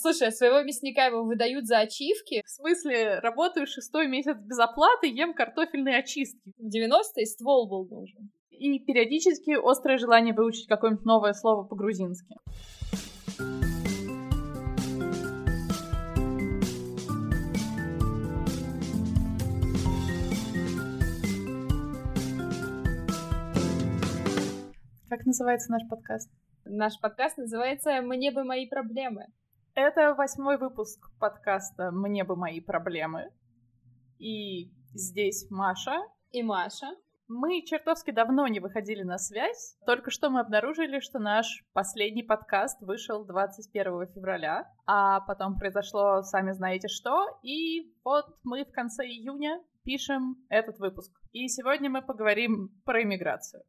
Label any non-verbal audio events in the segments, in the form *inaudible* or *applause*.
Слушай, а своего мясника его выдают за ачивки? В смысле, работаю шестой месяц без оплаты, ем картофельные очистки. В 90-е ствол был нужен. И периодически острое желание выучить какое-нибудь новое слово по-грузински. Как называется наш подкаст? Наш подкаст называется «Мне бы мои проблемы». Это восьмой выпуск подкаста «Мне бы мои проблемы». И здесь Маша. И Маша. Мы чертовски давно не выходили на связь. Только что мы обнаружили, что наш последний подкаст вышел 21 февраля, а потом произошло сами знаете что, и вот мы в конце июня пишем этот выпуск. И сегодня мы поговорим про иммиграцию.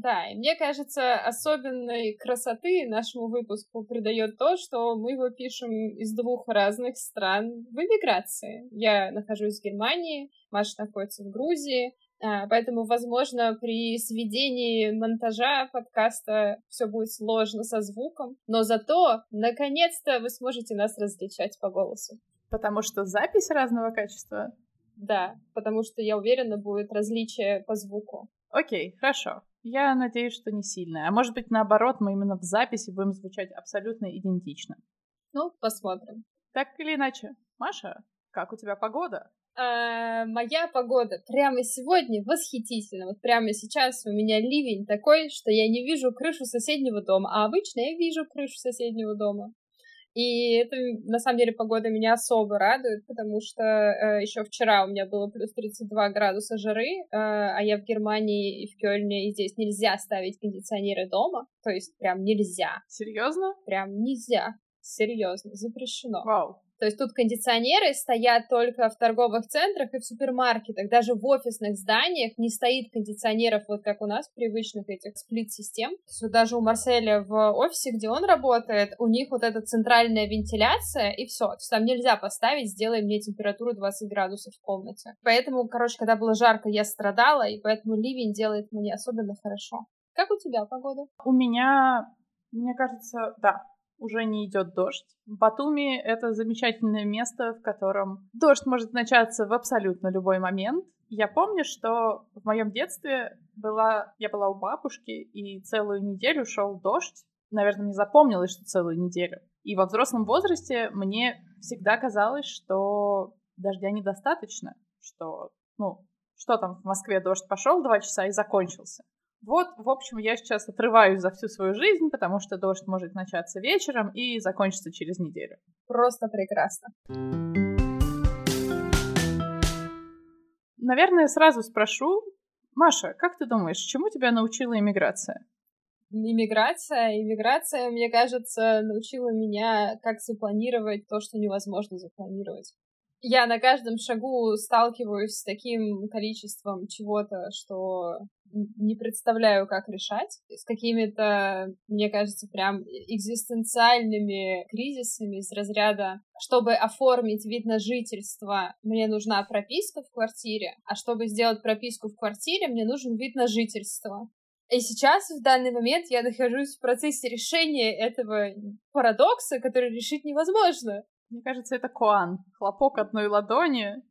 Да, и мне кажется, особенной красоты нашему выпуску придает то, что мы его пишем из двух разных стран в эмиграции. Я нахожусь в Германии, Маша находится в Грузии, а, поэтому, возможно, при сведении монтажа подкаста все будет сложно со звуком, но зато, наконец-то, вы сможете нас различать по голосу. Потому что запись разного качества? Да, потому что, я уверена, будет различие по звуку. Окей, хорошо. Я надеюсь, что не сильно. А может быть, наоборот, мы именно в записи будем звучать абсолютно идентично. Ну, посмотрим. Так или иначе. Маша, как у тебя погода? А, моя погода прямо сегодня восхитительна. Вот прямо сейчас у меня ливень такой, что я не вижу крышу соседнего дома. А обычно я вижу крышу соседнего дома. И это, на самом деле, погода меня особо радует, потому что э, еще вчера у меня было плюс 32 градуса жары, э, а я в Германии и в Кёльне, и здесь нельзя ставить кондиционеры дома. То есть прям нельзя. Серьезно? Прям нельзя. Серьезно, запрещено. Вау. То есть тут кондиционеры стоят только в торговых центрах и в супермаркетах. Даже в офисных зданиях не стоит кондиционеров, вот как у нас, привычных этих сплит-систем. Вот даже у Марселя в офисе, где он работает, у них вот эта центральная вентиляция, и все. Там нельзя поставить, сделай мне температуру 20 градусов в комнате. Поэтому, короче, когда было жарко, я страдала, и поэтому ливень делает мне особенно хорошо. Как у тебя погода? У меня, мне кажется, да, уже не идет дождь. Батуми — это замечательное место, в котором дождь может начаться в абсолютно любой момент. Я помню, что в моем детстве была, я была у бабушки, и целую неделю шел дождь. Наверное, мне запомнилось, что целую неделю. И во взрослом возрасте мне всегда казалось, что дождя недостаточно, что, ну, что там в Москве дождь пошел два часа и закончился. Вот, в общем, я сейчас отрываюсь за всю свою жизнь, потому что дождь может начаться вечером и закончиться через неделю. Просто прекрасно. Наверное, сразу спрошу, Маша, как ты думаешь, чему тебя научила иммиграция? Иммиграция, иммиграция, мне кажется, научила меня, как запланировать то, что невозможно запланировать я на каждом шагу сталкиваюсь с таким количеством чего-то, что не представляю, как решать, с какими-то, мне кажется, прям экзистенциальными кризисами из разряда, чтобы оформить вид на жительство, мне нужна прописка в квартире, а чтобы сделать прописку в квартире, мне нужен вид на жительство. И сейчас, в данный момент, я нахожусь в процессе решения этого парадокса, который решить невозможно. Мне кажется, это Куан. Хлопок одной ладони.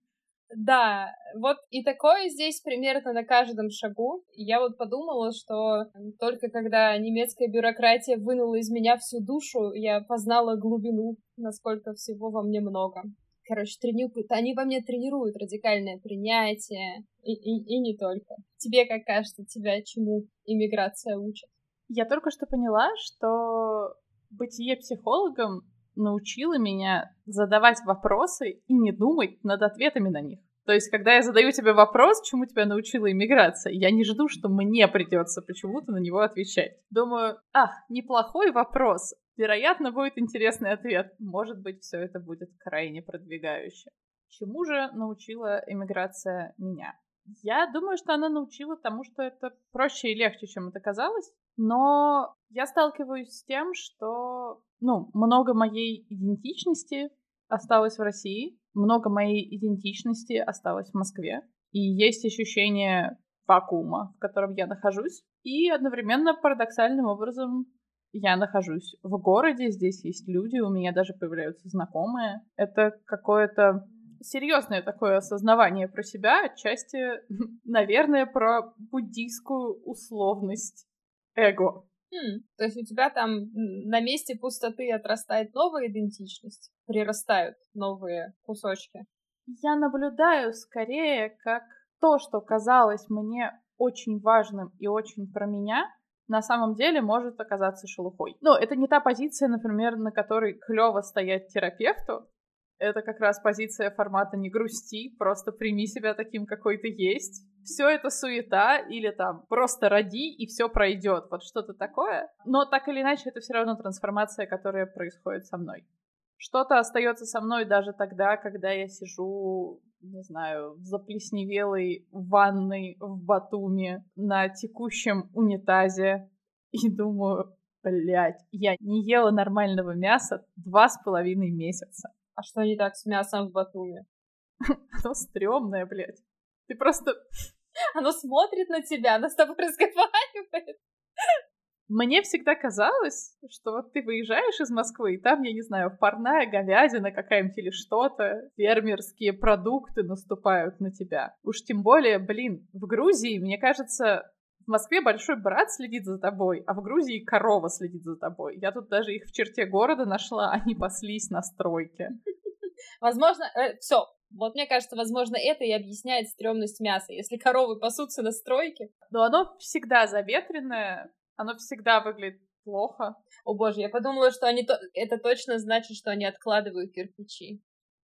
Да, вот и такое здесь примерно на каждом шагу. Я вот подумала, что только когда немецкая бюрократия вынула из меня всю душу, я познала глубину, насколько всего во мне много. Короче, тренируют, они во мне тренируют радикальное принятие, и, и, и не только. Тебе, как кажется, тебя чему иммиграция учит? Я только что поняла, что бытие психологом научила меня задавать вопросы и не думать над ответами на них. То есть, когда я задаю тебе вопрос, чему тебя научила иммиграция, я не жду, что мне придется почему-то на него отвечать. Думаю, ах, неплохой вопрос. Вероятно, будет интересный ответ. Может быть, все это будет крайне продвигающе. Чему же научила иммиграция меня? Я думаю, что она научила тому, что это проще и легче, чем это казалось. Но я сталкиваюсь с тем, что ну, много моей идентичности осталось в России, много моей идентичности осталось в Москве. И есть ощущение вакуума, в котором я нахожусь. И одновременно парадоксальным образом я нахожусь в городе, здесь есть люди, у меня даже появляются знакомые. Это какое-то серьезное такое осознавание про себя, отчасти, *laughs* наверное, про буддийскую условность эго. Хм, то есть у тебя там на месте пустоты отрастает новая идентичность, прирастают новые кусочки. Я наблюдаю скорее как то, что казалось мне очень важным и очень про меня, на самом деле может оказаться шелухой. Но это не та позиция, например, на которой клево стоять терапевту. Это как раз позиция формата «не грусти», просто прими себя таким, какой ты есть. Все это суета или там просто роди и все пройдет. Вот что-то такое. Но так или иначе, это все равно трансформация, которая происходит со мной. Что-то остается со мной даже тогда, когда я сижу не знаю, в заплесневелой ванной в Батуми на текущем унитазе и думаю, блядь, я не ела нормального мяса два с половиной месяца. А что не так с мясом в Батуми? *laughs* Оно стрёмное, блядь. Ты просто... *laughs* Оно смотрит на тебя, оно с тобой разговаривает. *laughs* Мне всегда казалось, что вот ты выезжаешь из Москвы, и там, я не знаю, парная говядина какая-нибудь или что-то, фермерские продукты наступают на тебя. Уж тем более, блин, в Грузии, мне кажется, в Москве большой брат следит за тобой, а в Грузии корова следит за тобой. Я тут даже их в черте города нашла, *laughs* они паслись на стройке. Возможно, э, все, вот мне кажется, возможно, это и объясняет стрёмность мяса. Если коровы пасутся на стройке. Но оно всегда заветренное, оно всегда выглядит плохо. О боже, я подумала, что они то... это точно значит, что они откладывают кирпичи.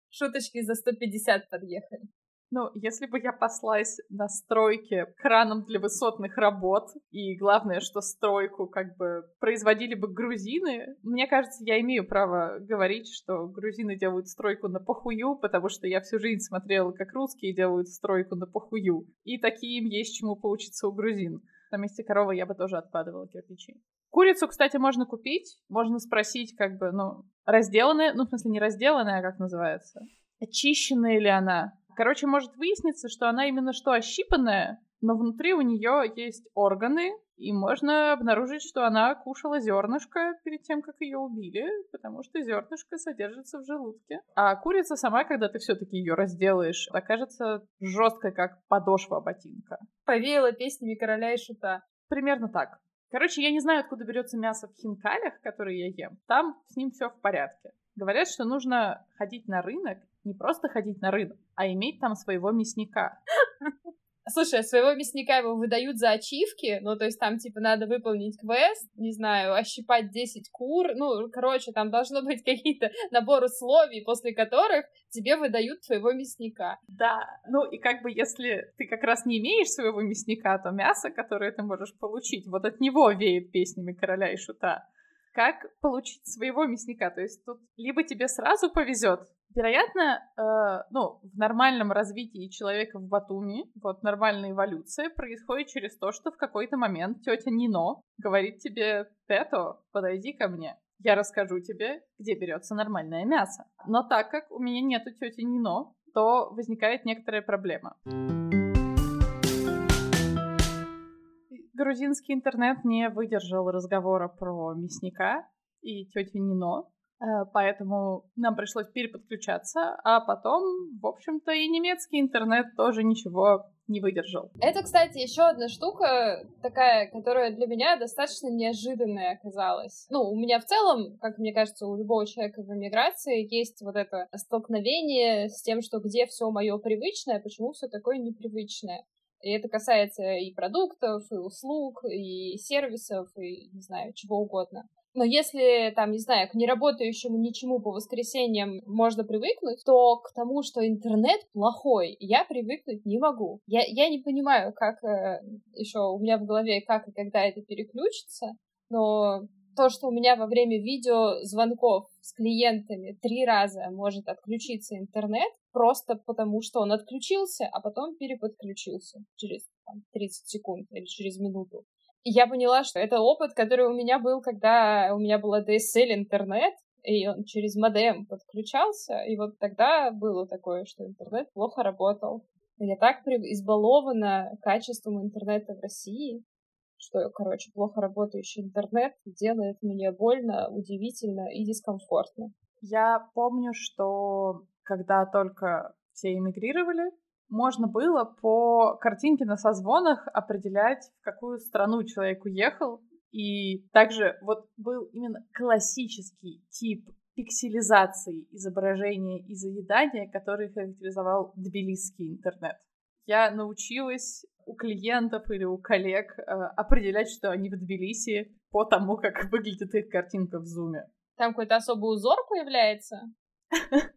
Шуточки за 150 подъехали. Ну, если бы я послась на стройке краном для высотных работ, и главное, что стройку как бы производили бы грузины, мне кажется, я имею право говорить, что грузины делают стройку на похую, потому что я всю жизнь смотрела, как русские делают стройку на похую. И таким есть чему поучиться у грузин. На месте коровы я бы тоже откладывала кирпичи. Курицу, кстати, можно купить. Можно спросить, как бы, ну, разделанная, ну, в смысле, не разделанная, а как называется? Очищенная ли она? Короче, может выясниться, что она именно что ощипанная, но внутри у нее есть органы, и можно обнаружить, что она кушала зернышко перед тем, как ее убили, потому что зернышко содержится в желудке. А курица сама, когда ты все-таки ее разделаешь, окажется жесткой, как подошва ботинка. Повеяла песнями короля и шута. Примерно так. Короче, я не знаю, откуда берется мясо в хинкалях, которые я ем. Там с ним все в порядке. Говорят, что нужно ходить на рынок, не просто ходить на рынок, а иметь там своего мясника. *laughs* Слушай, а своего мясника его выдают за ачивки, ну, то есть там, типа, надо выполнить квест, не знаю, ощипать 10 кур, ну, короче, там должно быть какие-то набор условий, после которых тебе выдают твоего мясника. Да, ну, и как бы если ты как раз не имеешь своего мясника, то мясо, которое ты можешь получить, вот от него веет песнями короля и шута. Как получить своего мясника? То есть тут либо тебе сразу повезет, Вероятно, э, ну, в нормальном развитии человека в Батуми, вот нормальная эволюция происходит через то, что в какой-то момент тетя Нино говорит тебе, Пето, подойди ко мне, я расскажу тебе, где берется нормальное мясо. Но так как у меня нету тети Нино, то возникает некоторая проблема. Грузинский интернет не выдержал разговора про мясника и тетю Нино, Э, поэтому нам пришлось переподключаться, а потом, в общем-то, и немецкий интернет тоже ничего не выдержал. Это, кстати, еще одна штука такая, которая для меня достаточно неожиданная оказалась. Ну, у меня в целом, как мне кажется, у любого человека в эмиграции есть вот это столкновение с тем, что где все мое привычное, почему все такое непривычное. И это касается и продуктов, и услуг, и сервисов, и, не знаю, чего угодно. Но если, там, не знаю, к неработающему ничему по воскресеньям можно привыкнуть, то к тому, что интернет плохой, я привыкнуть не могу. Я, я не понимаю, как э, еще у меня в голове, как и когда это переключится, но то, что у меня во время видеозвонков с клиентами три раза может отключиться интернет, просто потому что он отключился, а потом переподключился через там, 30 секунд или через минуту. И я поняла, что это опыт, который у меня был, когда у меня была DSL интернет, и он через модем подключался, и вот тогда было такое, что интернет плохо работал. Я так избалована качеством интернета в России. Что, короче, плохо работающий интернет делает мне больно, удивительно и дискомфортно. Я помню, что когда только все эмигрировали, можно было по картинке на созвонах определять, в какую страну человек уехал. И также вот был именно классический тип пикселизации изображения и заедания, который характеризовал тбилисский интернет. Я научилась у клиентов или у коллег э, определять, что они в Тбилиси по тому, как выглядит их картинка в зуме. Там какой-то особый узор появляется? *laughs*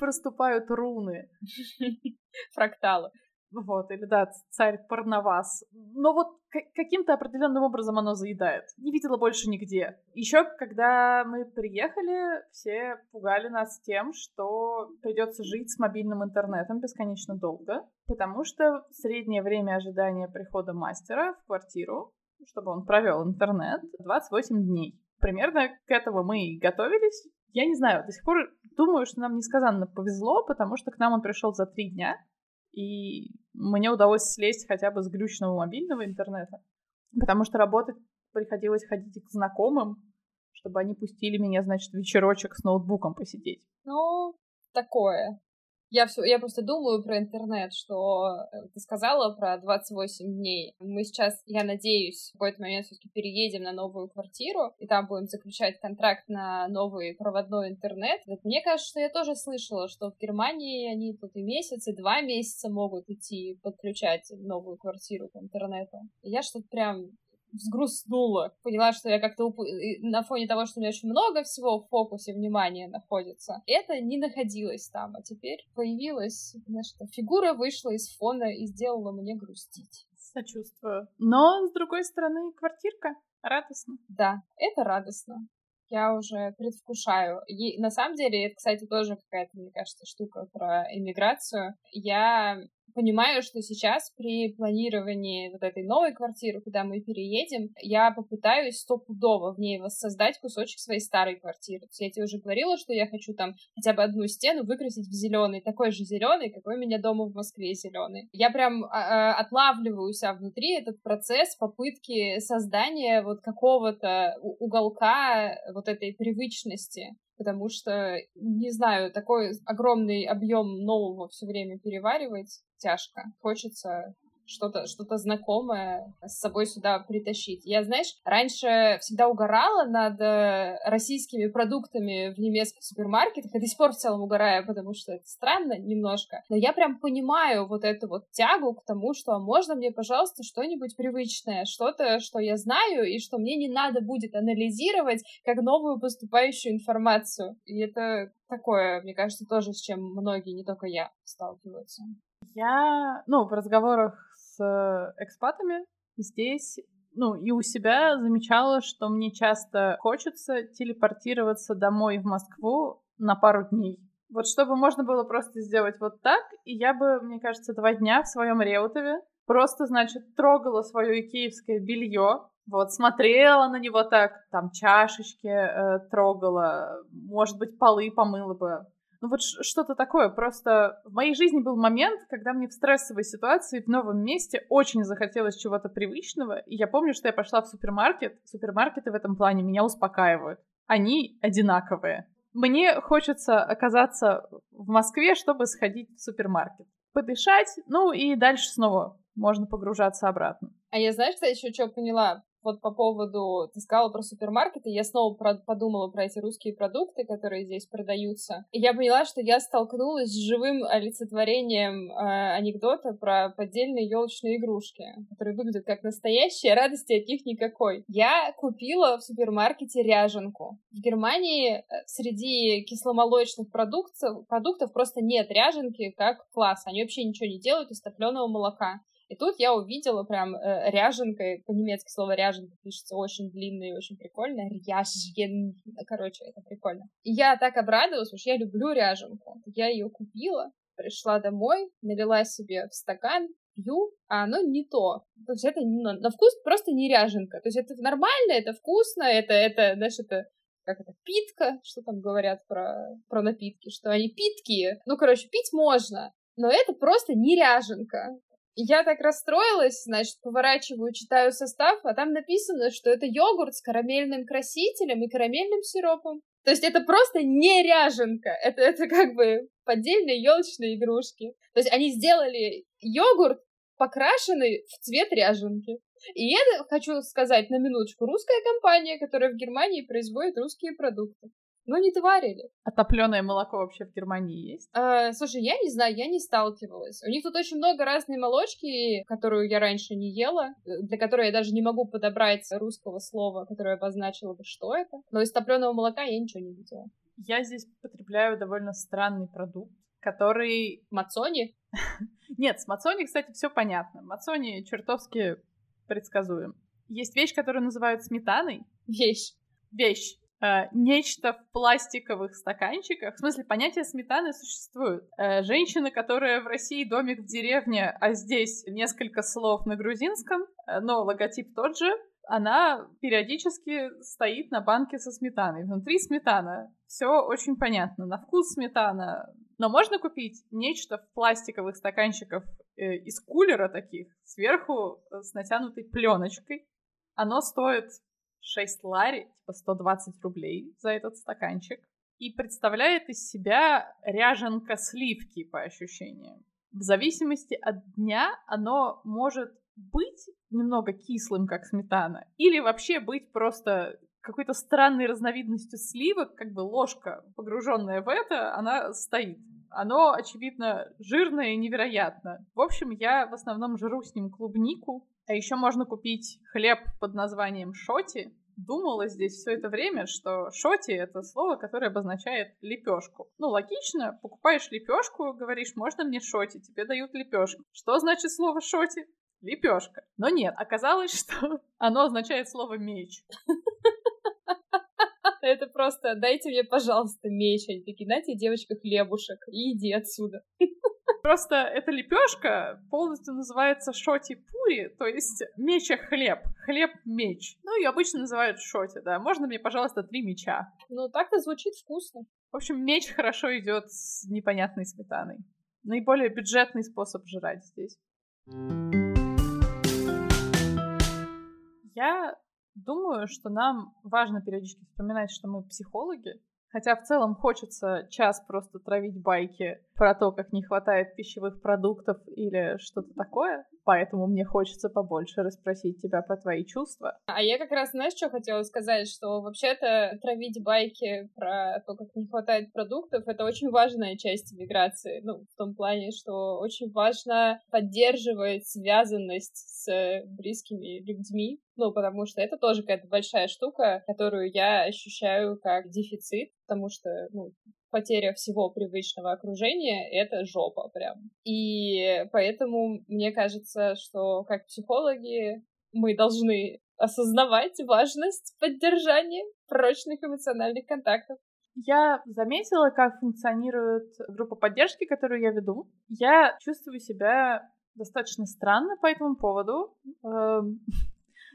Проступают руны. *laughs* Фракталы. Вот, или да, царь Парнавас. Но вот каким-то определенным образом оно заедает. Не видела больше нигде. Еще, когда мы приехали, все пугали нас тем, что придется жить с мобильным интернетом бесконечно долго, потому что среднее время ожидания прихода мастера в квартиру, чтобы он провел интернет, 28 дней. Примерно к этому мы и готовились. Я не знаю, до сих пор думаю, что нам несказанно повезло, потому что к нам он пришел за три дня, и мне удалось слезть хотя бы с глючного мобильного интернета, потому что работать приходилось ходить к знакомым, чтобы они пустили меня, значит, вечерочек с ноутбуком посидеть. Ну, такое. Я, все, я просто думаю про интернет, что э, ты сказала про 28 дней. Мы сейчас, я надеюсь, в какой-то момент все-таки переедем на новую квартиру, и там будем заключать контракт на новый проводной интернет. Вот мне кажется, что я тоже слышала, что в Германии они тут и месяц, и два месяца могут идти подключать новую квартиру к интернету. Я что-то прям взгрустнула. Поняла, что я как-то уп... на фоне того, что у меня очень много всего в фокусе внимания находится, это не находилось там. А теперь появилась, знаешь, фигура вышла из фона и сделала мне грустить. Сочувствую. Но, с другой стороны, квартирка радостно. Да, это радостно я уже предвкушаю. И на самом деле, это, кстати, тоже какая-то, мне кажется, штука про иммиграцию. Я понимаю, что сейчас при планировании вот этой новой квартиры, куда мы переедем, я попытаюсь стопудово в ней воссоздать кусочек своей старой квартиры. То есть я тебе уже говорила, что я хочу там хотя бы одну стену выкрасить в зеленый, такой же зеленый, какой у меня дома в Москве зеленый. Я прям а, а, отлавливаю себя внутри этот процесс попытки создания вот какого-то уголка вот этой привычности потому что, не знаю, такой огромный объем нового все время переваривать тяжко. Хочется что-то что знакомое с собой сюда притащить. Я, знаешь, раньше всегда угорала над э, российскими продуктами в немецких супермаркетах, и до сих пор в целом угораю, потому что это странно немножко. Но я прям понимаю вот эту вот тягу к тому, что можно мне, пожалуйста, что-нибудь привычное, что-то, что я знаю, и что мне не надо будет анализировать как новую поступающую информацию. И это такое, мне кажется, тоже с чем многие, не только я, сталкиваются. Я, ну, в разговорах с экспатами здесь, ну, и у себя замечала, что мне часто хочется телепортироваться домой в Москву на пару дней. Вот чтобы можно было просто сделать вот так, и я бы, мне кажется, два дня в своем Реутове просто, значит, трогала свое икеевское белье, вот, смотрела на него так, там чашечки э, трогала, может быть, полы помыла бы, ну вот что-то такое. Просто в моей жизни был момент, когда мне в стрессовой ситуации в новом месте очень захотелось чего-то привычного. И я помню, что я пошла в супермаркет. Супермаркеты в этом плане меня успокаивают. Они одинаковые. Мне хочется оказаться в Москве, чтобы сходить в супермаркет. Подышать, ну и дальше снова можно погружаться обратно. А я, знаешь, кстати, еще что поняла? Вот по поводу, ты сказала про супермаркеты, я снова про подумала про эти русские продукты, которые здесь продаются. И я поняла, что я столкнулась с живым олицетворением э, анекдота про поддельные елочные игрушки, которые выглядят как настоящие, а радости от них никакой. Я купила в супермаркете ряженку. В Германии э, среди кисломолочных продуктов, продуктов просто нет ряженки как класс. Они вообще ничего не делают из топленого молока. И тут я увидела прям э, ряженкой, по-немецки слово ряженка пишется очень длинно и очень прикольно. Ряжен. Короче, это прикольно. И я так обрадовалась, потому что я люблю ряженку. Я ее купила, пришла домой, налила себе в стакан, пью, а оно не то. То есть это на, на вкус просто не ряженка. То есть это нормально, это вкусно, это, это, знаешь, это как это, питка, что там говорят про, про напитки, что они питкие. Ну, короче, пить можно, но это просто не ряженка. Я так расстроилась, значит, поворачиваю, читаю состав, а там написано, что это йогурт с карамельным красителем и карамельным сиропом. То есть это просто не ряженка, это, это как бы поддельные елочные игрушки. То есть они сделали йогурт, покрашенный в цвет ряженки. И это, хочу сказать на минуточку, русская компания, которая в Германии производит русские продукты. Ну, не тварили. А топленое молоко вообще в Германии есть? А, слушай, я не знаю, я не сталкивалась. У них тут очень много разной молочки, которую я раньше не ела, для которой я даже не могу подобрать русского слова, которое обозначило бы, что это. Но из топленого молока я ничего не видела. Я здесь потребляю довольно странный продукт, который... Мацони? *laughs* Нет, с Мацони, кстати, все понятно. Мацони чертовски предсказуем. Есть вещь, которую называют сметаной. Вещь. Вещь. Э, нечто в пластиковых стаканчиках. В смысле, понятие сметаны существует. Э, женщина, которая в России домик в деревне, а здесь несколько слов на грузинском, э, но логотип тот же, она периодически стоит на банке со сметаной. Внутри сметана. Все очень понятно. На вкус сметана. Но можно купить нечто в пластиковых стаканчиках э, из кулера таких, сверху с натянутой пленочкой. Оно стоит 6 лари, типа 120 рублей за этот стаканчик. И представляет из себя ряженка сливки, по ощущениям. В зависимости от дня оно может быть немного кислым, как сметана, или вообще быть просто какой-то странной разновидностью сливок, как бы ложка, погруженная в это, она стоит. Оно, очевидно, жирное и невероятно. В общем, я в основном жру с ним клубнику, а еще можно купить хлеб под названием шоти. Думала здесь все это время, что шоти это слово, которое обозначает лепешку. Ну, логично, покупаешь лепешку, говоришь, можно мне шоти, тебе дают лепешку. Что значит слово шоти? Лепешка. Но нет, оказалось, *laughs* что оно означает слово меч. *laughs* Это просто дайте мне, пожалуйста, меч. Они такие, дайте девочка хлебушек и иди отсюда. *laughs* Просто эта лепешка полностью называется шоти-пури, то есть меча хлеб, хлеб-меч. Ну, ее обычно называют шоти, да. Можно мне, пожалуйста, три меча? Ну, так-то звучит вкусно. В общем, меч хорошо идет с непонятной сметаной. Наиболее бюджетный способ жрать здесь. Я думаю, что нам важно периодически вспоминать, что мы психологи, Хотя в целом хочется час просто травить байки про то, как не хватает пищевых продуктов или что-то такое. Поэтому мне хочется побольше расспросить тебя про твои чувства. А я как раз, знаешь, что хотела сказать? Что вообще-то травить байки про то, как не хватает продуктов, это очень важная часть миграции. Ну, в том плане, что очень важно поддерживать связанность с близкими людьми. Ну, потому что это тоже какая-то большая штука, которую я ощущаю как дефицит, потому что, ну, потеря всего привычного окружения — это жопа прям. И поэтому мне кажется, что как психологи мы должны осознавать важность поддержания прочных эмоциональных контактов. Я заметила, как функционирует группа поддержки, которую я веду. Я чувствую себя достаточно странно по этому поводу. *laughs*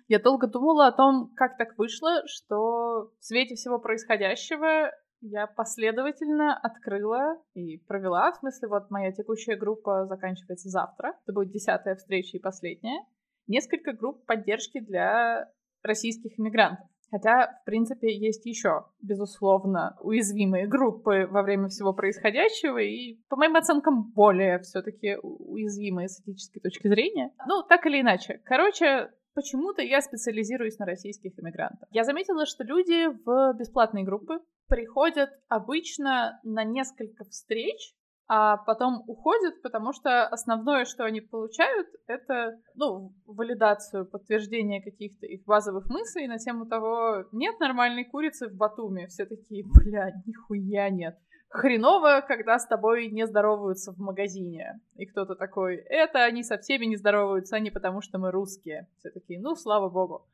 Я долго думала о том, как так вышло, что в свете всего происходящего я последовательно открыла и провела, в смысле, вот моя текущая группа заканчивается завтра, это будет десятая встреча и последняя, несколько групп поддержки для российских иммигрантов. Хотя, в принципе, есть еще, безусловно, уязвимые группы во время всего происходящего, и, по моим оценкам, более все-таки уязвимые с этической точки зрения. Ну, так или иначе. Короче, почему-то я специализируюсь на российских иммигрантах. Я заметила, что люди в бесплатные группы приходят обычно на несколько встреч, а потом уходят, потому что основное, что они получают, это, ну, валидацию, подтверждение каких-то их базовых мыслей на тему того, нет нормальной курицы в Батуме. Все такие, бля, нихуя нет. Хреново, когда с тобой не здороваются в магазине. И кто-то такой, это они со всеми не здороваются, а не потому что мы русские. Все такие, ну, слава богу.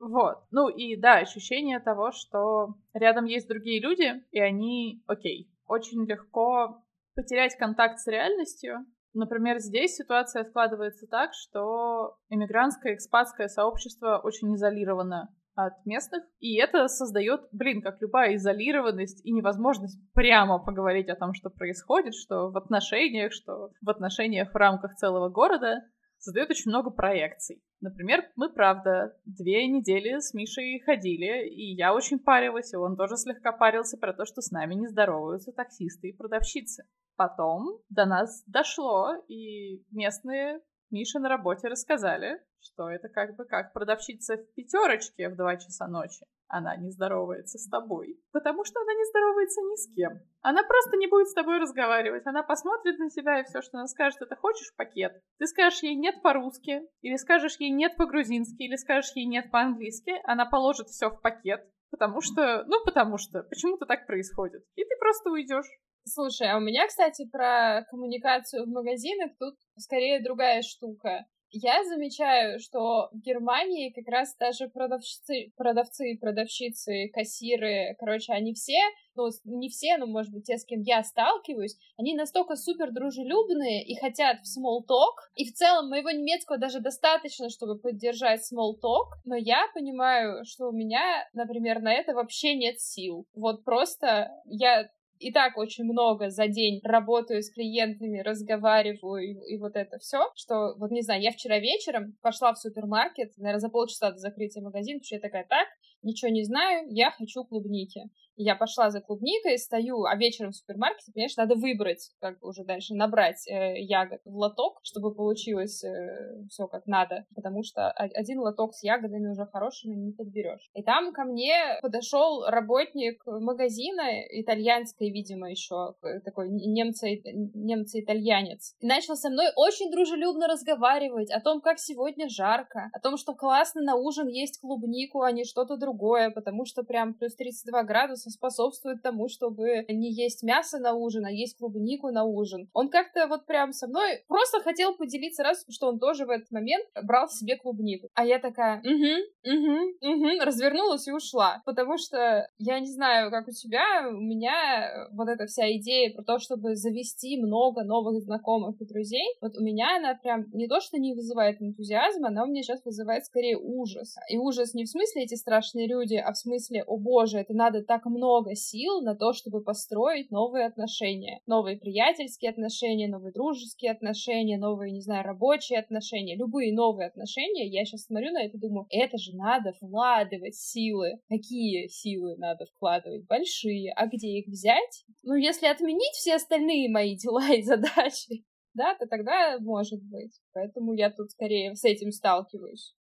Вот. Ну и да, ощущение того, что рядом есть другие люди, и они окей. Очень легко потерять контакт с реальностью. Например, здесь ситуация складывается так, что иммигрантское экспатское сообщество очень изолировано от местных, и это создает, блин, как любая изолированность и невозможность прямо поговорить о том, что происходит, что в отношениях, что в отношениях в рамках целого города, создает очень много проекций. Например, мы, правда, две недели с Мишей ходили, и я очень парилась, и он тоже слегка парился про то, что с нами не здороваются таксисты и продавщицы. Потом до нас дошло, и местные Мише на работе рассказали, что это как бы как продавщица в пятерочке в два часа ночи. Она не здоровается с тобой, потому что она не здоровается ни с кем. Она просто не будет с тобой разговаривать. Она посмотрит на тебя, и все, что она скажет, это хочешь пакет? Ты скажешь ей нет по-русски, или скажешь ей нет по-грузински, или скажешь ей нет по-английски. Она положит все в пакет, потому что, ну потому что, почему-то так происходит. И ты просто уйдешь. Слушай, а у меня, кстати, про коммуникацию в магазинах тут скорее другая штука. Я замечаю, что в Германии как раз даже продавцы, продавцы, продавщицы, кассиры, короче, они все, ну, не все, но, может быть, те, с кем я сталкиваюсь, они настолько супер дружелюбные и хотят в small talk, и в целом моего немецкого даже достаточно, чтобы поддержать small talk, но я понимаю, что у меня, например, на это вообще нет сил. Вот просто я и так очень много за день работаю с клиентами, разговариваю и, и вот это все, что, вот не знаю, я вчера вечером пошла в супермаркет, наверное, за полчаса до закрытия магазина, потому что я такая, так, ничего не знаю, я хочу клубники. Я пошла за клубникой, стою, а вечером в супермаркете, конечно, надо выбрать, как уже дальше набрать э, ягод в лоток, чтобы получилось э, все как надо, потому что один лоток с ягодами уже хорошими не подберешь. И там ко мне подошел работник магазина, итальянской, видимо, еще такой немца-итальянец, и начал со мной очень дружелюбно разговаривать о том, как сегодня жарко, о том, что классно на ужин есть клубнику, а не что-то другое, потому что прям плюс 32 градуса способствует тому, чтобы не есть мясо на ужин, а есть клубнику на ужин. Он как-то вот прям со мной просто хотел поделиться раз, что он тоже в этот момент брал себе клубнику. А я такая, угу, угу, угу, развернулась и ушла. Потому что, я не знаю, как у тебя, у меня вот эта вся идея про то, чтобы завести много новых знакомых и друзей, вот у меня она прям не то, что не вызывает энтузиазма, она у меня сейчас вызывает скорее ужас. И ужас не в смысле эти страшные люди, а в смысле, о боже, это надо так много сил на то, чтобы построить новые отношения. Новые приятельские отношения, новые дружеские отношения, новые, не знаю, рабочие отношения, любые новые отношения. Я сейчас смотрю на это и думаю, это же надо вкладывать силы. Какие силы надо вкладывать? Большие. А где их взять? Ну, если отменить все остальные мои дела и задачи, *laughs* да, то тогда может быть. Поэтому я тут скорее с этим сталкиваюсь.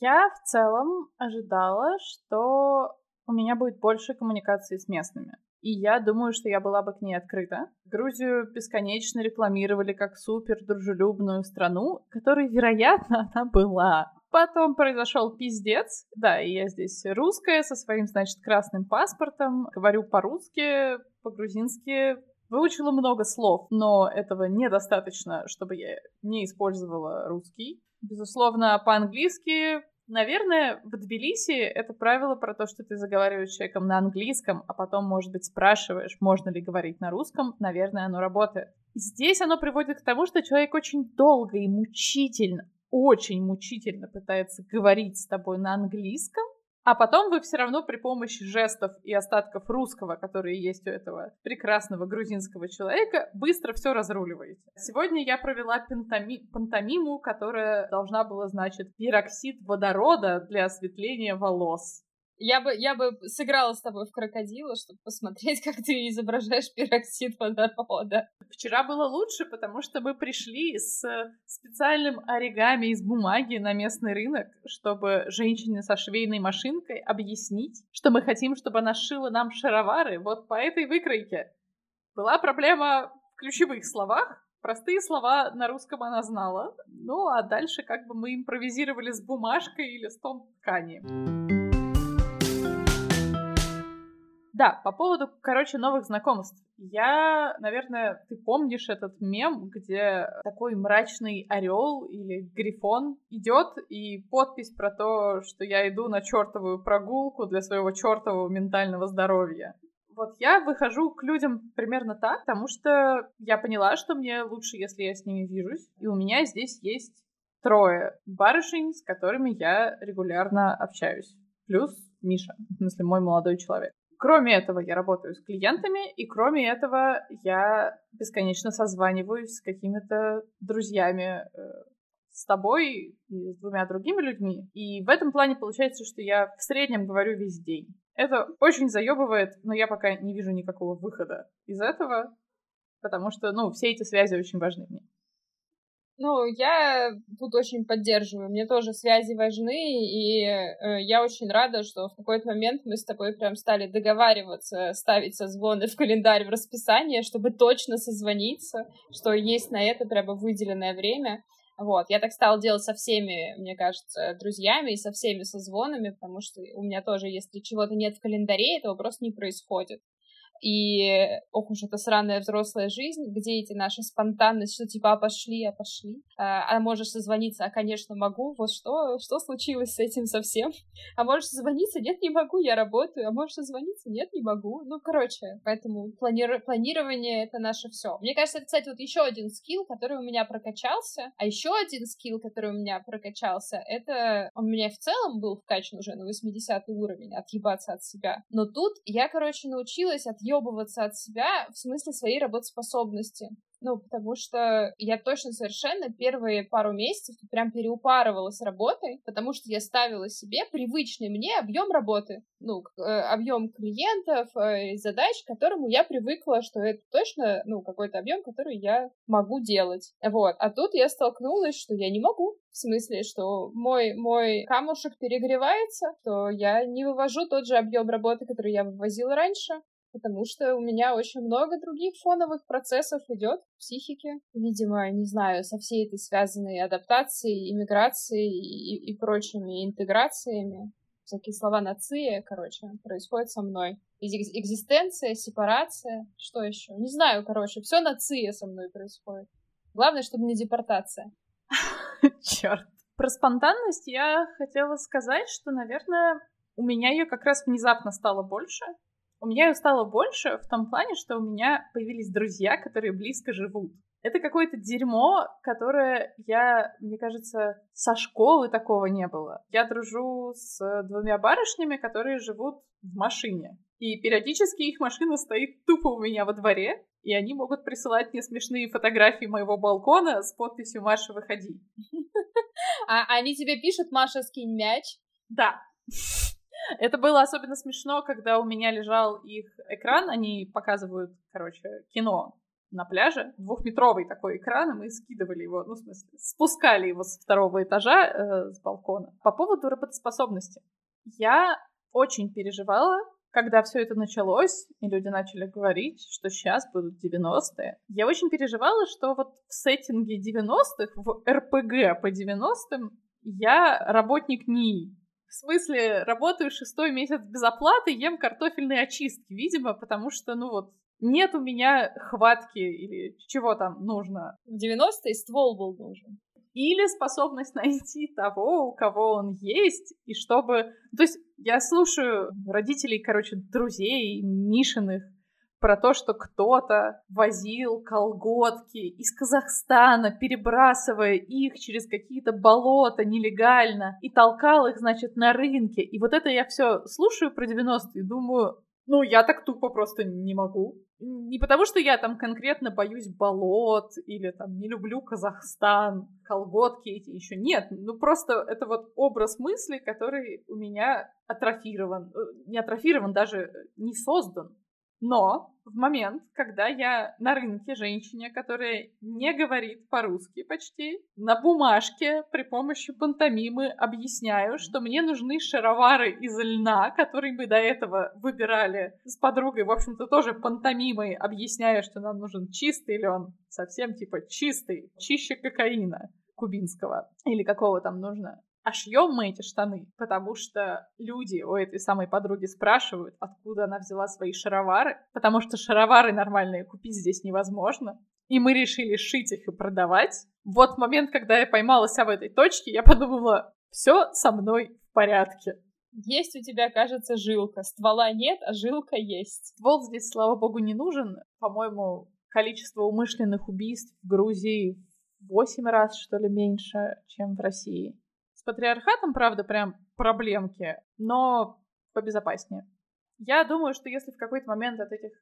Я в целом ожидала, что у меня будет больше коммуникации с местными. И я думаю, что я была бы к ней открыта. Грузию бесконечно рекламировали как супер дружелюбную страну, которой, вероятно, *laughs* она была. Потом произошел пиздец. Да, и я здесь русская со своим, значит, красным паспортом. Говорю по-русски, по-грузински. Выучила много слов, но этого недостаточно, чтобы я не использовала русский. Безусловно, по-английски Наверное, в Тбилиси это правило про то, что ты заговариваешь человеком на английском, а потом, может быть, спрашиваешь, можно ли говорить на русском, наверное, оно работает. Здесь оно приводит к тому, что человек очень долго и мучительно, очень мучительно пытается говорить с тобой на английском, а потом вы все равно при помощи жестов и остатков русского, которые есть у этого прекрасного грузинского человека, быстро все разруливаете. Сегодня я провела пентами... пантомиму, которая должна была, значит, пероксид водорода для осветления волос. Я бы, я бы сыграла с тобой в крокодила, чтобы посмотреть, *laughs* как ты изображаешь пероксид водорода. Вчера было лучше, потому что мы пришли с специальным оригами из бумаги на местный рынок, чтобы женщине со швейной машинкой объяснить, что мы хотим, чтобы она шила нам шаровары вот по этой выкройке. Была проблема в ключевых словах, Простые слова на русском она знала. Ну, а дальше как бы мы импровизировали с бумажкой и листом ткани. Да, по поводу, короче, новых знакомств. Я, наверное, ты помнишь этот мем, где такой мрачный орел или грифон идет и подпись про то, что я иду на чертовую прогулку для своего чертового ментального здоровья. Вот я выхожу к людям примерно так, потому что я поняла, что мне лучше, если я с ними вижусь. И у меня здесь есть трое барышень, с которыми я регулярно общаюсь. Плюс Миша, в смысле мой молодой человек. Кроме этого, я работаю с клиентами, и кроме этого, я бесконечно созваниваюсь с какими-то друзьями, э, с тобой и с двумя другими людьми. И в этом плане получается, что я в среднем говорю весь день. Это очень заебывает, но я пока не вижу никакого выхода из этого, потому что, ну, все эти связи очень важны мне. Ну, я тут очень поддерживаю. Мне тоже связи важны, и э, я очень рада, что в какой-то момент мы с тобой прям стали договариваться, ставить созвоны в календарь, в расписание, чтобы точно созвониться, что есть на это прямо выделенное время. Вот, я так стала делать со всеми, мне кажется, друзьями и со всеми созвонами, потому что у меня тоже, если чего-то нет в календаре, этого просто не происходит. И, ох уж эта сраная взрослая жизнь, где эти наши спонтанность, что типа, а пошли, а пошли, а, а можешь созвониться, а, конечно, могу, вот что, что случилось с этим совсем? *laughs* А можешь созвониться? Нет, не могу, я работаю, а можешь созвониться? Нет, не могу. Ну, короче, поэтому плани- планирование — это наше все. Мне кажется, это, кстати, вот еще один скилл, который у меня прокачался, а еще один скилл, который у меня прокачался, это он у меня в целом был вкачан уже на 80 уровень, отъебаться от себя. Но тут я, короче, научилась от отъебываться от себя в смысле своей работоспособности. Ну, потому что я точно совершенно первые пару месяцев прям переупарывала с работой, потому что я ставила себе привычный мне объем работы, ну, э, объем клиентов, э, задач, к которому я привыкла, что это точно, ну, какой-то объем, который я могу делать. Вот. А тут я столкнулась, что я не могу. В смысле, что мой, мой камушек перегревается, что я не вывожу тот же объем работы, который я вывозила раньше, потому что у меня очень много других фоновых процессов идет в психике. Видимо, не знаю, со всей этой связанной адаптацией, иммиграцией и, и прочими интеграциями. Всякие слова нации, короче, происходит со мной. Экзистенция, сепарация, что еще? Не знаю, короче, все нация со мной происходит. Главное, чтобы не депортация. *laughs* Черт. Про спонтанность я хотела сказать, что, наверное, у меня ее как раз внезапно стало больше. У меня ее стало больше в том плане, что у меня появились друзья, которые близко живут. Это какое-то дерьмо, которое я, мне кажется, со школы такого не было. Я дружу с двумя барышнями, которые живут в машине. И периодически их машина стоит тупо у меня во дворе, и они могут присылать мне смешные фотографии моего балкона с подписью «Маша, выходи». *laughs* А они тебе пишут «Маша, скинь мяч»? Да. Это было особенно смешно, когда у меня лежал их экран, они показывают, короче, кино на пляже, двухметровый такой экран, и мы скидывали его, ну, в смысле, спускали его с второго этажа, э, с балкона. По поводу работоспособности. Я очень переживала, когда все это началось, и люди начали говорить, что сейчас будут 90-е. Я очень переживала, что вот в сеттинге 90-х, в РПГ по 90-м, я работник НИИ. В смысле, работаю шестой месяц без оплаты, ем картофельные очистки, видимо, потому что, ну вот, нет у меня хватки или чего там нужно. В 90-е ствол был нужен. Или способность найти того, у кого он есть, и чтобы... То есть я слушаю родителей, короче, друзей, Мишиных, про то, что кто-то возил колготки из Казахстана, перебрасывая их через какие-то болота нелегально и толкал их, значит, на рынке. И вот это я все слушаю про 90-е и думаю, ну, я так тупо просто не могу. Не потому, что я там конкретно боюсь болот или там не люблю Казахстан, колготки эти еще нет. Ну, просто это вот образ мысли, который у меня атрофирован. Э, не атрофирован, даже не создан. Но в момент, когда я на рынке женщине, которая не говорит по-русски почти, на бумажке при помощи пантомимы объясняю, что мне нужны шаровары из льна, которые мы до этого выбирали с подругой, в общем-то, тоже пантомимой, объясняя, что нам нужен чистый лен, совсем типа чистый, чище кокаина кубинского или какого там нужно а шьем мы эти штаны, потому что люди у этой самой подруги спрашивают, откуда она взяла свои шаровары, потому что шаровары нормальные купить здесь невозможно. И мы решили шить их и продавать. Вот момент, когда я поймала себя в этой точке, я подумала, все со мной в порядке. Есть у тебя, кажется, жилка. Ствола нет, а жилка есть. Ствол здесь, слава богу, не нужен. По-моему, количество умышленных убийств в Грузии в 8 раз, что ли, меньше, чем в России патриархатом, правда, прям проблемки, но побезопаснее. Я думаю, что если в какой-то момент от этих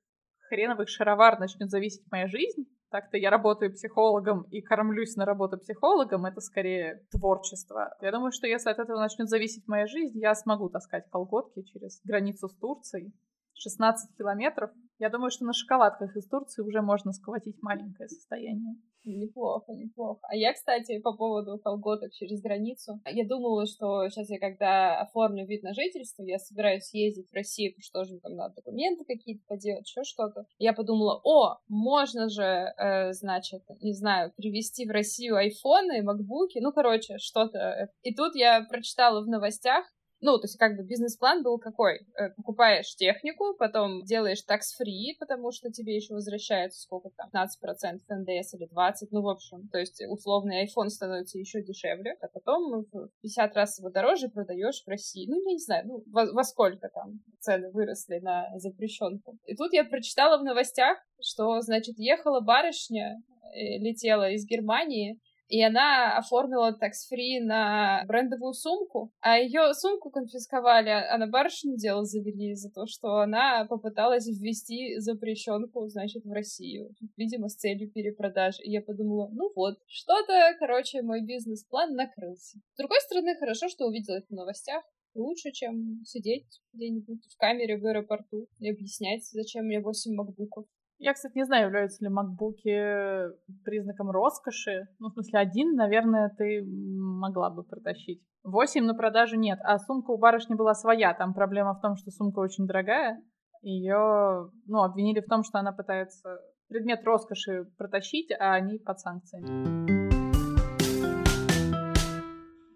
хреновых шаровар начнет зависеть моя жизнь, Так-то я работаю психологом и кормлюсь на работу психологом, это скорее творчество. Я думаю, что если от этого начнет зависеть моя жизнь, я смогу таскать колготки через границу с Турцией. 16 километров. Я думаю, что на шоколадках из Турции уже можно сколотить маленькое состояние. Неплохо, неплохо. А я, кстати, по поводу колготок через границу, я думала, что сейчас я когда оформлю вид на жительство, я собираюсь ездить в Россию, что тоже там надо документы какие-то поделать, еще что-то. Я подумала, о, можно же, э, значит, не знаю, привезти в Россию айфоны, макбуки, ну, короче, что-то. И тут я прочитала в новостях, ну, то есть как бы бизнес-план был какой? Э, покупаешь технику, потом делаешь tax-free, потому что тебе еще возвращается сколько там, 15% НДС или 20%, ну, в общем, то есть условный iPhone становится еще дешевле, а потом в 50 раз его дороже продаешь в России. Ну, я не знаю, ну, во, во сколько там цены выросли на запрещенку. И тут я прочитала в новостях, что, значит, ехала барышня, э, летела из Германии, и она оформила такс-фри на брендовую сумку, а ее сумку конфисковали, а на барышню дело завели за то, что она попыталась ввести запрещенку, значит, в Россию, видимо, с целью перепродажи. И я подумала, ну вот, что-то, короче, мой бизнес-план накрылся. С другой стороны, хорошо, что увидела это в новостях, лучше, чем сидеть где-нибудь в камере в аэропорту и объяснять, зачем мне 8 макбуков. Я, кстати, не знаю, являются ли макбуки признаком роскоши. Ну, в смысле, один, наверное, ты могла бы протащить. Восемь на продажу нет. А сумка у барышни была своя. Там проблема в том, что сумка очень дорогая. Ее, ну, обвинили в том, что она пытается предмет роскоши протащить, а они под санкциями.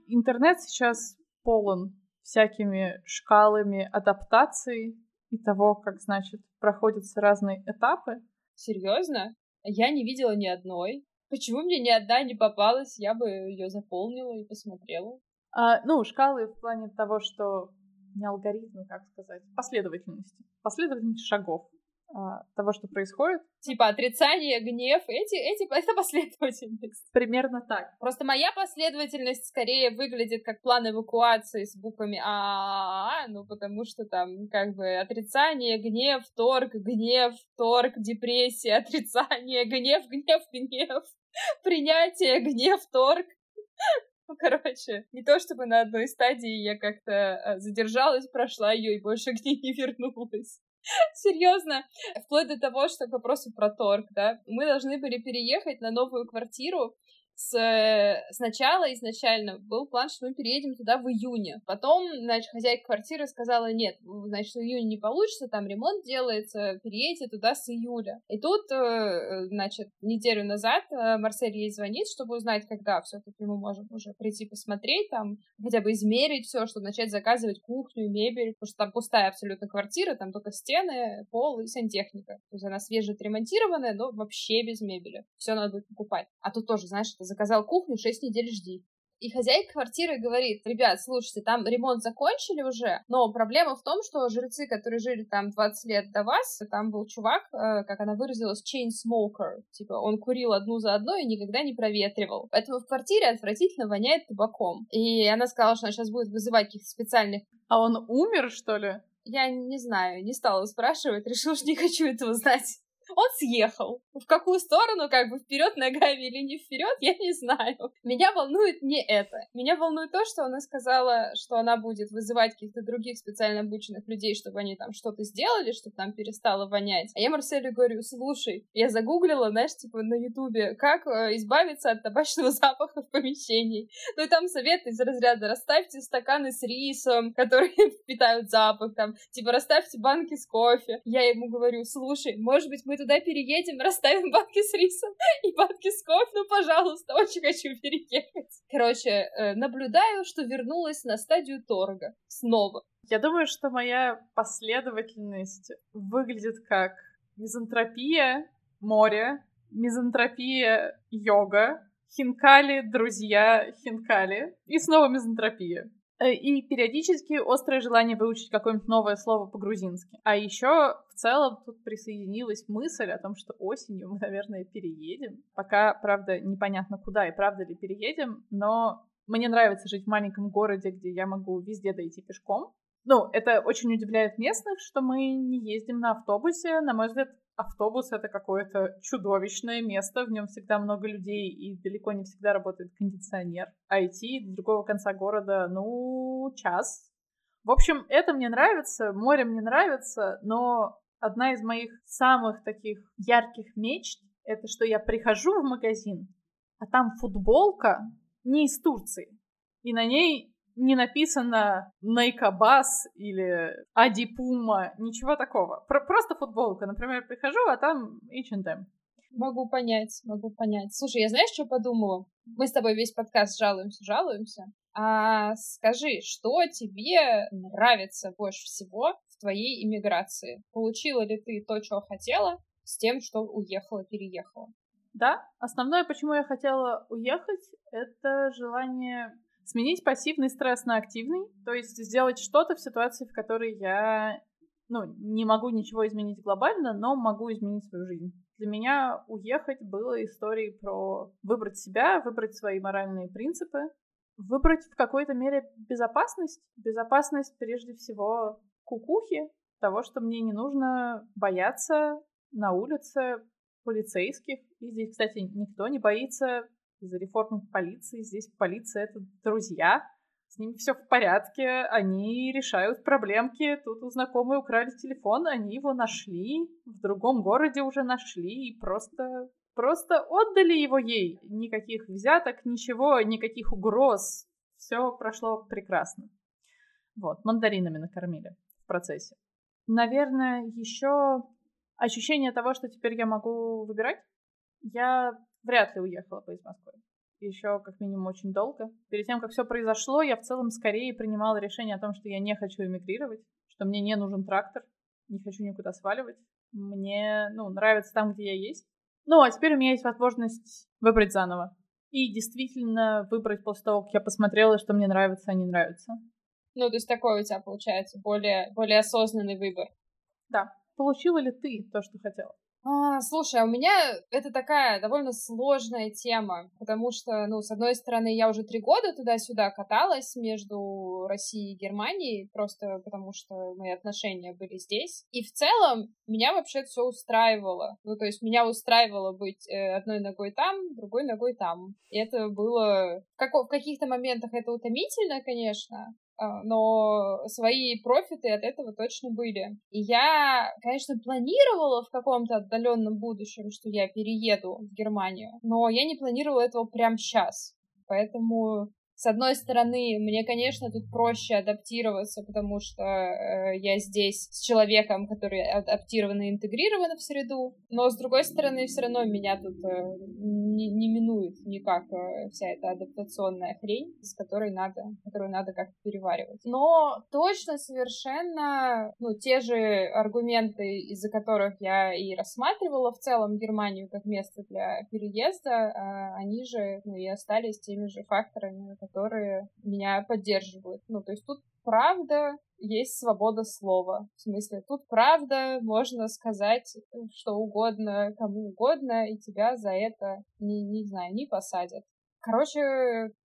Интернет сейчас полон всякими шкалами адаптаций и того, как, значит, проходятся разные этапы. Серьезно? Я не видела ни одной. Почему мне ни одна не попалась? Я бы ее заполнила и посмотрела. А, ну, шкалы в плане того, что не алгоритмы, как сказать, последовательности. Последовательность шагов того, что происходит. Типа отрицание, гнев, эти, эти, *laughs* это последовательность. Примерно так. Просто моя последовательность скорее выглядит как план эвакуации с буквами А, ну потому что там как бы отрицание, гнев, торг, гнев, торг, депрессия, *laughs* отрицание, гнев, гнев, гнев, *laughs* принятие, гнев, торг. Ну, короче, не то чтобы на одной стадии я как-то э, задержалась, прошла ее и больше к ней не вернулась. *laughs* Серьезно, вплоть до того, что к вопросу про торг, да, мы должны были переехать на новую квартиру, с, э, сначала изначально был план, что мы переедем туда в июне. Потом, значит, хозяйка квартиры сказала, нет, значит, в июне не получится, там ремонт делается, переедете туда с июля. И тут, э, значит, неделю назад э, Марсель ей звонит, чтобы узнать, когда все-таки мы можем уже прийти посмотреть, там, хотя бы измерить все, чтобы начать заказывать кухню, мебель, потому что там пустая абсолютно квартира, там только стены, пол и сантехника. То есть она свежеотремонтированная, но вообще без мебели. Все надо будет покупать. А тут тоже, знаешь, это заказал кухню, 6 недель жди. И хозяйка квартиры говорит, ребят, слушайте, там ремонт закончили уже, но проблема в том, что жрецы, которые жили там 20 лет до вас, там был чувак, э, как она выразилась, chain smoker, типа он курил одну за одной и никогда не проветривал. Поэтому в квартире отвратительно воняет табаком. И она сказала, что она сейчас будет вызывать каких-то специальных... А он умер, что ли? Я не знаю, не стала спрашивать, *laughs* решила, что не хочу этого знать он съехал. В какую сторону, как бы вперед ногами или не вперед, я не знаю. Меня волнует не это. Меня волнует то, что она сказала, что она будет вызывать каких-то других специально обученных людей, чтобы они там что-то сделали, чтобы там перестало вонять. А я Марселю говорю, слушай, я загуглила, знаешь, типа на ютубе, как э, избавиться от табачного *laughs* запаха в помещении. Ну и там советы из разряда расставьте стаканы с рисом, *laughs* которые впитают запах, там, типа расставьте банки с кофе. Я ему говорю, слушай, может быть, мы туда переедем, расставим банки с рисом *laughs* и банки с кофе, ну, пожалуйста, очень хочу переехать. Короче, э, наблюдаю, что вернулась на стадию торга снова. Я думаю, что моя последовательность выглядит как мизантропия, море, мизантропия, йога, хинкали, друзья, хинкали и снова мизантропия. Э, и периодически острое желание выучить какое-нибудь новое слово по-грузински. А еще в целом тут присоединилась мысль о том, что осенью мы, наверное, переедем. Пока, правда, непонятно куда и правда ли переедем, но мне нравится жить в маленьком городе, где я могу везде дойти пешком. Ну, это очень удивляет местных, что мы не ездим на автобусе. На мой взгляд, автобус — это какое-то чудовищное место, в нем всегда много людей, и далеко не всегда работает кондиционер. А идти до другого конца города, ну, час. В общем, это мне нравится, море мне нравится, но одна из моих самых таких ярких мечт — это что я прихожу в магазин, а там футболка не из Турции, и на ней не написано Найкабас или Ади Пума, ничего такого. Про просто футболка. Например, прихожу, а там H&M. Могу понять, могу понять. Слушай, я знаешь, что подумала? Мы с тобой весь подкаст жалуемся, жалуемся. А скажи, что тебе нравится больше всего в твоей иммиграции? Получила ли ты то, что хотела, с тем, что уехала, переехала? Да, основное, почему я хотела уехать, это желание сменить пассивный стресс на активный, то есть сделать что-то в ситуации, в которой я ну, не могу ничего изменить глобально, но могу изменить свою жизнь. Для меня уехать было историей про выбрать себя, выбрать свои моральные принципы, выбрать в какой-то мере безопасность. Безопасность прежде всего кукухи, того, что мне не нужно бояться на улице полицейских. И здесь, кстати, никто не боится из-за реформы полиции. Здесь полиция — это друзья, с ними все в порядке, они решают проблемки. Тут у знакомой украли телефон, они его нашли, в другом городе уже нашли и просто просто отдали его ей. Никаких взяток, ничего, никаких угроз. Все прошло прекрасно. Вот, мандаринами накормили в процессе. Наверное, еще ощущение того, что теперь я могу выбирать. Я вряд ли уехала бы из Москвы. Еще как минимум очень долго. Перед тем, как все произошло, я в целом скорее принимала решение о том, что я не хочу эмигрировать, что мне не нужен трактор, не хочу никуда сваливать. Мне, ну, нравится там, где я есть. Ну, а теперь у меня есть возможность выбрать заново. И действительно выбрать после того, как я посмотрела, что мне нравится, а не нравится. Ну, то есть такой у тебя получается более, более осознанный выбор. Да. Получила ли ты то, что хотела? А, слушай, а у меня это такая довольно сложная тема, потому что, ну, с одной стороны, я уже три года туда-сюда каталась между Россией и Германией, просто потому что мои отношения были здесь. И в целом меня вообще все устраивало. Ну, то есть меня устраивало быть э, одной ногой там, другой ногой там. И это было... В, в каких-то моментах это утомительно, конечно, но свои профиты от этого точно были. И я, конечно, планировала в каком-то отдаленном будущем, что я перееду в Германию, но я не планировала этого прямо сейчас. Поэтому с одной стороны, мне, конечно, тут проще адаптироваться, потому что э, я здесь с человеком, который адаптирован и интегрирован в среду, но с другой стороны, все равно меня тут э, не, не минует никак э, вся эта адаптационная хрень, с которой надо, которую надо как-то переваривать. Но точно совершенно, ну, те же аргументы, из-за которых я и рассматривала в целом Германию как место для переезда, э, они же, ну, и остались теми же факторами, которые меня поддерживают. Ну, то есть тут правда есть свобода слова. В смысле, тут правда можно сказать что угодно, кому угодно, и тебя за это, не, не знаю, не посадят. Короче,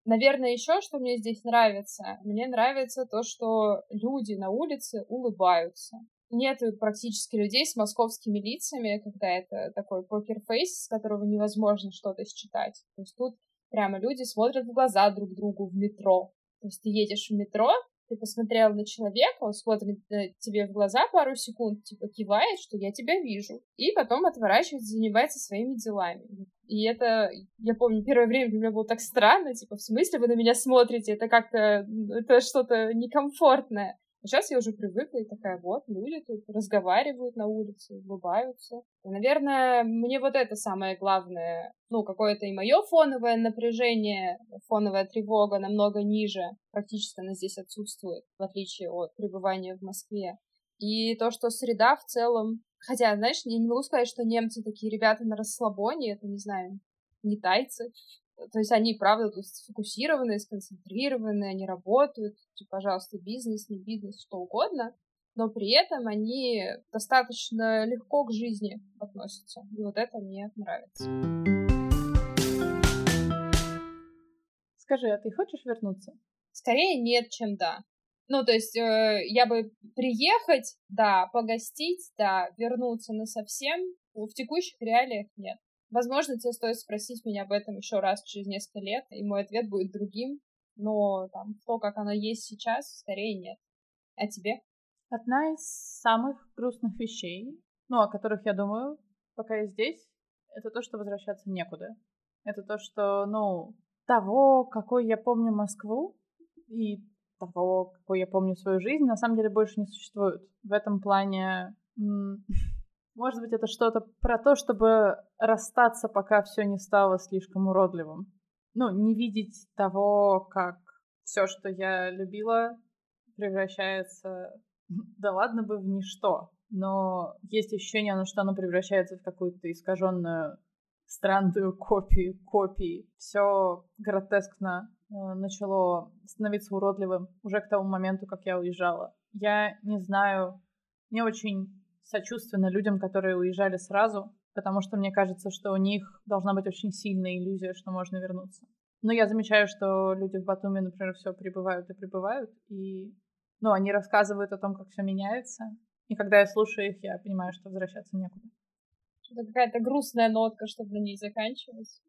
наверное, еще что мне здесь нравится. Мне нравится то, что люди на улице улыбаются. Нет практически людей с московскими лицами, когда это такой покерфейс, с которого невозможно что-то считать. То есть тут Прямо люди смотрят в глаза друг другу в метро. То есть ты едешь в метро, ты посмотрел на человека, он смотрит тебе в глаза пару секунд, типа кивает, что я тебя вижу, и потом отворачивается, занимается своими делами. И это, я помню, первое время для меня было так странно, типа, в смысле вы на меня смотрите? Это как-то, это что-то некомфортное. Сейчас я уже привыкла и такая, вот, люди тут разговаривают на улице, улыбаются. И, наверное, мне вот это самое главное, ну, какое-то и мое фоновое напряжение, фоновая тревога намного ниже, практически она здесь отсутствует, в отличие от пребывания в Москве. И то, что среда в целом... Хотя, знаешь, я не могу сказать, что немцы такие ребята на расслабоне, это, не знаю, не тайцы. То есть они, правда, тут сфокусированы, сконцентрированы, они работают, типа, пожалуйста, бизнес, не бизнес, что угодно, но при этом они достаточно легко к жизни относятся. И вот это мне нравится. Скажи, а ты хочешь вернуться? Скорее нет, чем да. Ну, то есть э, я бы приехать, да, погостить, да, вернуться на совсем, В текущих реалиях нет. Возможно, тебе стоит спросить меня об этом еще раз через несколько лет, и мой ответ будет другим, но там то, как оно есть сейчас, скорее нет. А тебе? Одна из самых грустных вещей, ну, о которых я думаю, пока я здесь, это то, что возвращаться некуда. Это то, что, ну, того, какой я помню Москву, и того, какой я помню свою жизнь, на самом деле больше не существует. В этом плане, *laughs* может быть, это что-то про то, чтобы расстаться, пока все не стало слишком уродливым. Ну, не видеть того, как все, что я любила, превращается, *laughs* да ладно бы, в ничто. Но есть ощущение, что оно превращается в какую-то искаженную странную копию копии. Все гротескно э, начало становиться уродливым уже к тому моменту, как я уезжала. Я не знаю, не очень сочувственно людям, которые уезжали сразу, потому что мне кажется, что у них должна быть очень сильная иллюзия, что можно вернуться. Но я замечаю, что люди в Батуми, например, все прибывают и прибывают, и ну, они рассказывают о том, как все меняется. И когда я слушаю их, я понимаю, что возвращаться некуда. Это какая-то грустная нотка, чтобы на ней заканчивать.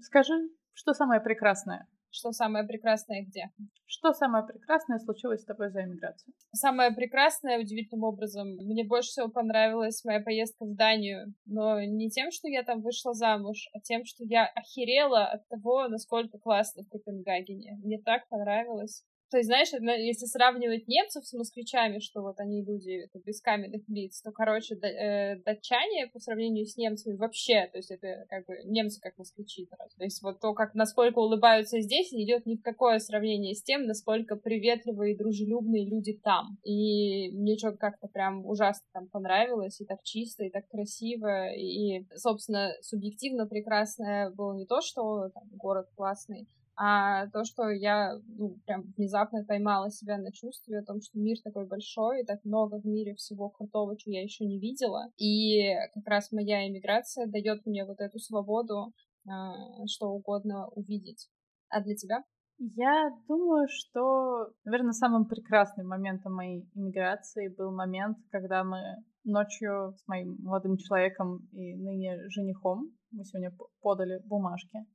Скажи, что самое прекрасное? Что самое прекрасное где? Что самое прекрасное случилось с тобой за эмиграцию? Самое прекрасное, удивительным образом, мне больше всего понравилась моя поездка в Данию. Но не тем, что я там вышла замуж, а тем, что я охерела от того, насколько классно в Копенгагене. Мне так понравилось. То есть, знаешь, если сравнивать немцев с москвичами, что вот они люди это, без каменных лиц, то, короче, э, датчане по сравнению с немцами вообще, то есть это как бы немцы как москвичи. То есть вот то, как насколько улыбаются здесь, не идет ни в какое сравнение с тем, насколько приветливые и дружелюбные люди там. И мне что-то как-то прям ужасно там понравилось, и так чисто, и так красиво, и, собственно, субъективно прекрасное было не то, что там, город классный, а то, что я ну, прям внезапно поймала себя на чувстве о том, что мир такой большой, и так много в мире всего крутого, чего я еще не видела. И как раз моя иммиграция дает мне вот эту свободу а, что угодно увидеть. А для тебя? Я думаю, что, наверное, самым прекрасным моментом моей иммиграции был момент, когда мы ночью с моим молодым человеком и ныне женихом, мы сегодня подали бумажки,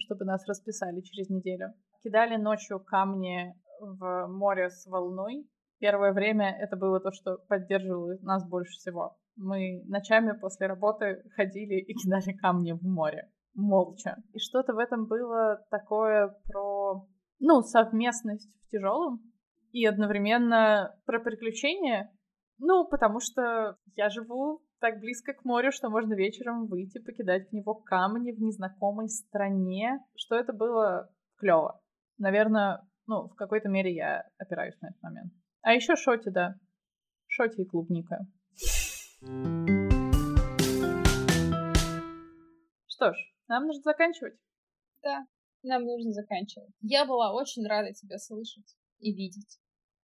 чтобы нас расписали через неделю. Кидали ночью камни в море с волной. Первое время это было то, что поддерживало нас больше всего. Мы ночами после работы ходили и кидали камни в море. Молча. И что-то в этом было такое про, ну, совместность в тяжелом и одновременно про приключения. Ну, потому что я живу так близко к морю, что можно вечером выйти, покидать в него камни в незнакомой стране, что это было клево. Наверное, ну, в какой-то мере я опираюсь на этот момент. А еще шоти, да. Шоти и клубника. Что ж, нам нужно заканчивать. Да, нам нужно заканчивать. Я была очень рада тебя слышать и видеть.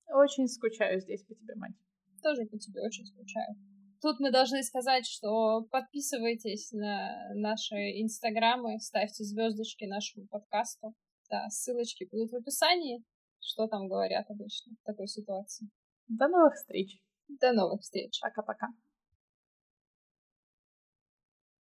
Очень скучаю здесь по тебе, мать. Тоже по тебе очень скучаю. Тут мы должны сказать, что подписывайтесь на наши инстаграмы, ставьте звездочки нашему подкасту. Да, ссылочки будут в описании. Что там говорят обычно в такой ситуации. До новых встреч. До новых встреч. Пока-пока.